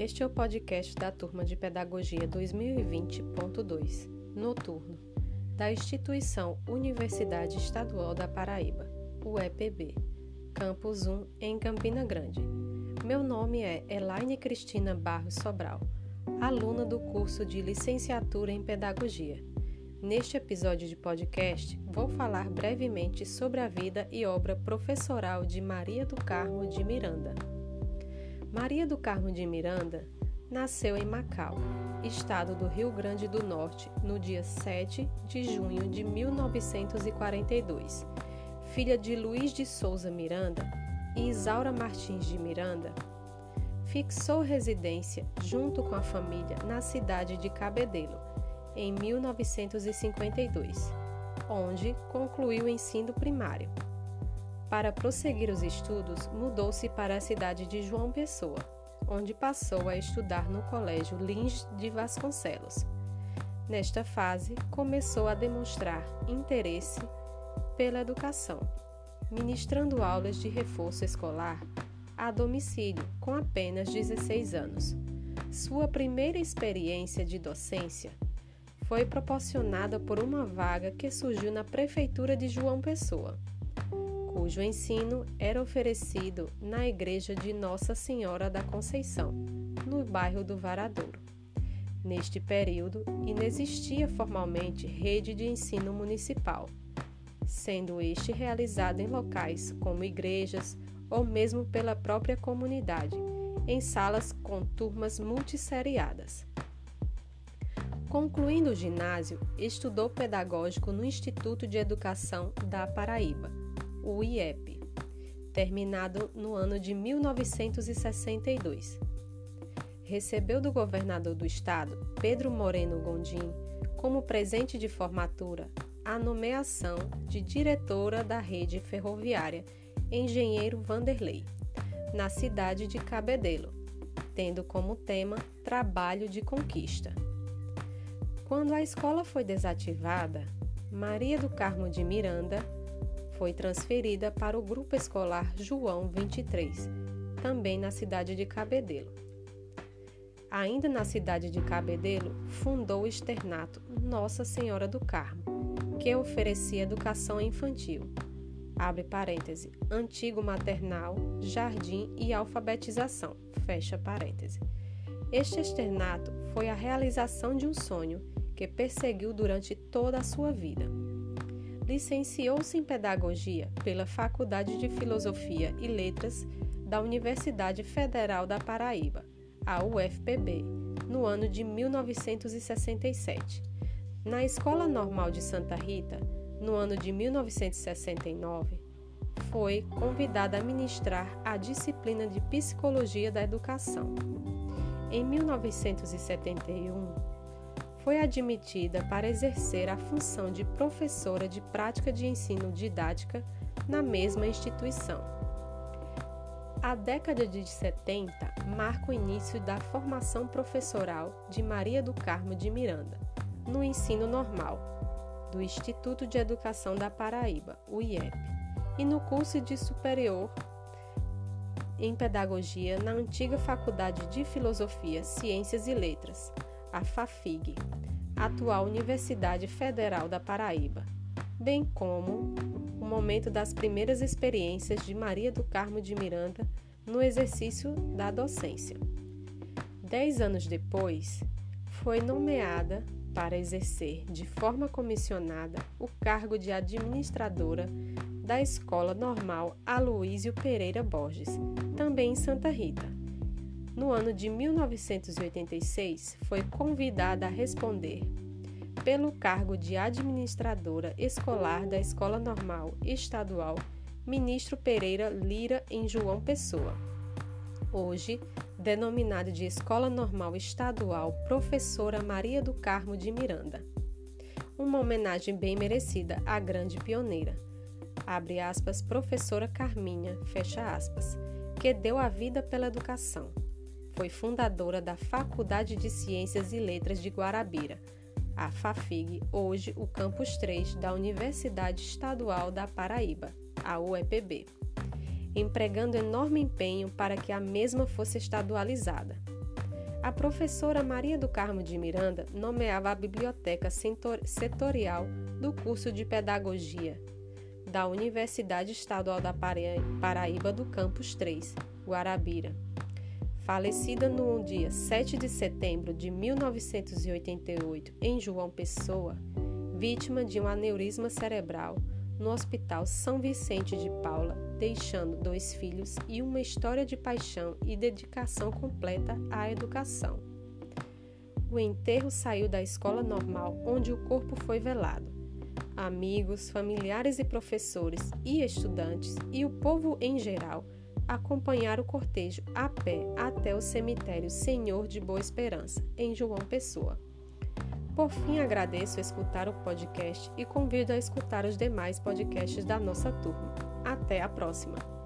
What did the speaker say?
Este é o podcast da turma de Pedagogia 2020.2, noturno, da instituição Universidade Estadual da Paraíba, UEPB, Campus 1, em Campina Grande. Meu nome é Elaine Cristina Barros Sobral, aluna do curso de Licenciatura em Pedagogia. Neste episódio de podcast, vou falar brevemente sobre a vida e obra professoral de Maria do Carmo de Miranda. Maria do Carmo de Miranda nasceu em Macau, estado do Rio Grande do Norte, no dia 7 de junho de 1942. Filha de Luiz de Souza Miranda e Isaura Martins de Miranda, fixou residência junto com a família na cidade de Cabedelo, em 1952, onde concluiu o ensino primário. Para prosseguir os estudos, mudou-se para a cidade de João Pessoa, onde passou a estudar no Colégio Lins de Vasconcelos. Nesta fase, começou a demonstrar interesse pela educação, ministrando aulas de reforço escolar a domicílio com apenas 16 anos. Sua primeira experiência de docência foi proporcionada por uma vaga que surgiu na prefeitura de João Pessoa cujo ensino era oferecido na Igreja de Nossa Senhora da Conceição, no bairro do Varadouro. Neste período, inexistia formalmente rede de ensino municipal, sendo este realizado em locais como igrejas ou mesmo pela própria comunidade, em salas com turmas multisseriadas. Concluindo o ginásio, estudou pedagógico no Instituto de Educação da Paraíba o IEP, terminado no ano de 1962. Recebeu do governador do estado, Pedro Moreno Gondim, como presente de formatura a nomeação de diretora da rede ferroviária Engenheiro Vanderlei, na cidade de Cabedelo, tendo como tema Trabalho de Conquista. Quando a escola foi desativada, Maria do Carmo de Miranda foi transferida para o Grupo Escolar João 23, também na cidade de Cabedelo. Ainda na cidade de Cabedelo, fundou o externato Nossa Senhora do Carmo, que oferecia educação infantil. Abre parêntese, antigo maternal, jardim e alfabetização. Fecha parêntese. Este externato foi a realização de um sonho que perseguiu durante toda a sua vida licenciou-se em Pedagogia pela Faculdade de Filosofia e Letras da Universidade Federal da Paraíba, a UFPB, no ano de 1967. Na Escola Normal de Santa Rita, no ano de 1969, foi convidada a ministrar a disciplina de Psicologia da Educação. Em 1971, foi admitida para exercer a função de professora de prática de ensino didática na mesma instituição. A década de 70 marca o início da formação professoral de Maria do Carmo de Miranda, no ensino normal, do Instituto de Educação da Paraíba, o IEP, e no curso de superior em Pedagogia na antiga Faculdade de Filosofia, Ciências e Letras, a FAFIG, atual Universidade Federal da Paraíba, bem como o momento das primeiras experiências de Maria do Carmo de Miranda no exercício da docência. Dez anos depois, foi nomeada para exercer de forma comissionada o cargo de administradora da Escola Normal Aloísio Pereira Borges, também em Santa Rita no ano de 1986, foi convidada a responder pelo cargo de administradora escolar da Escola Normal Estadual Ministro Pereira Lira em João Pessoa. Hoje, denominada de Escola Normal Estadual Professora Maria do Carmo de Miranda. Uma homenagem bem merecida à grande pioneira. Abre aspas, professora Carminha, fecha aspas, que deu a vida pela educação foi fundadora da Faculdade de Ciências e Letras de Guarabira, a FAFIG, hoje o Campus 3 da Universidade Estadual da Paraíba, a UEPB, empregando enorme empenho para que a mesma fosse estadualizada. A professora Maria do Carmo de Miranda nomeava a biblioteca setorial do curso de Pedagogia da Universidade Estadual da Paraíba do Campus 3, Guarabira. Falecida no dia 7 de setembro de 1988 em João Pessoa, vítima de um aneurisma cerebral no Hospital São Vicente de Paula, deixando dois filhos e uma história de paixão e dedicação completa à educação. O enterro saiu da escola normal onde o corpo foi velado. Amigos, familiares e professores e estudantes e o povo em geral acompanharam o cortejo a pé até o cemitério Senhor de Boa Esperança, em João Pessoa. Por fim, agradeço escutar o podcast e convido a escutar os demais podcasts da nossa turma. Até a próxima!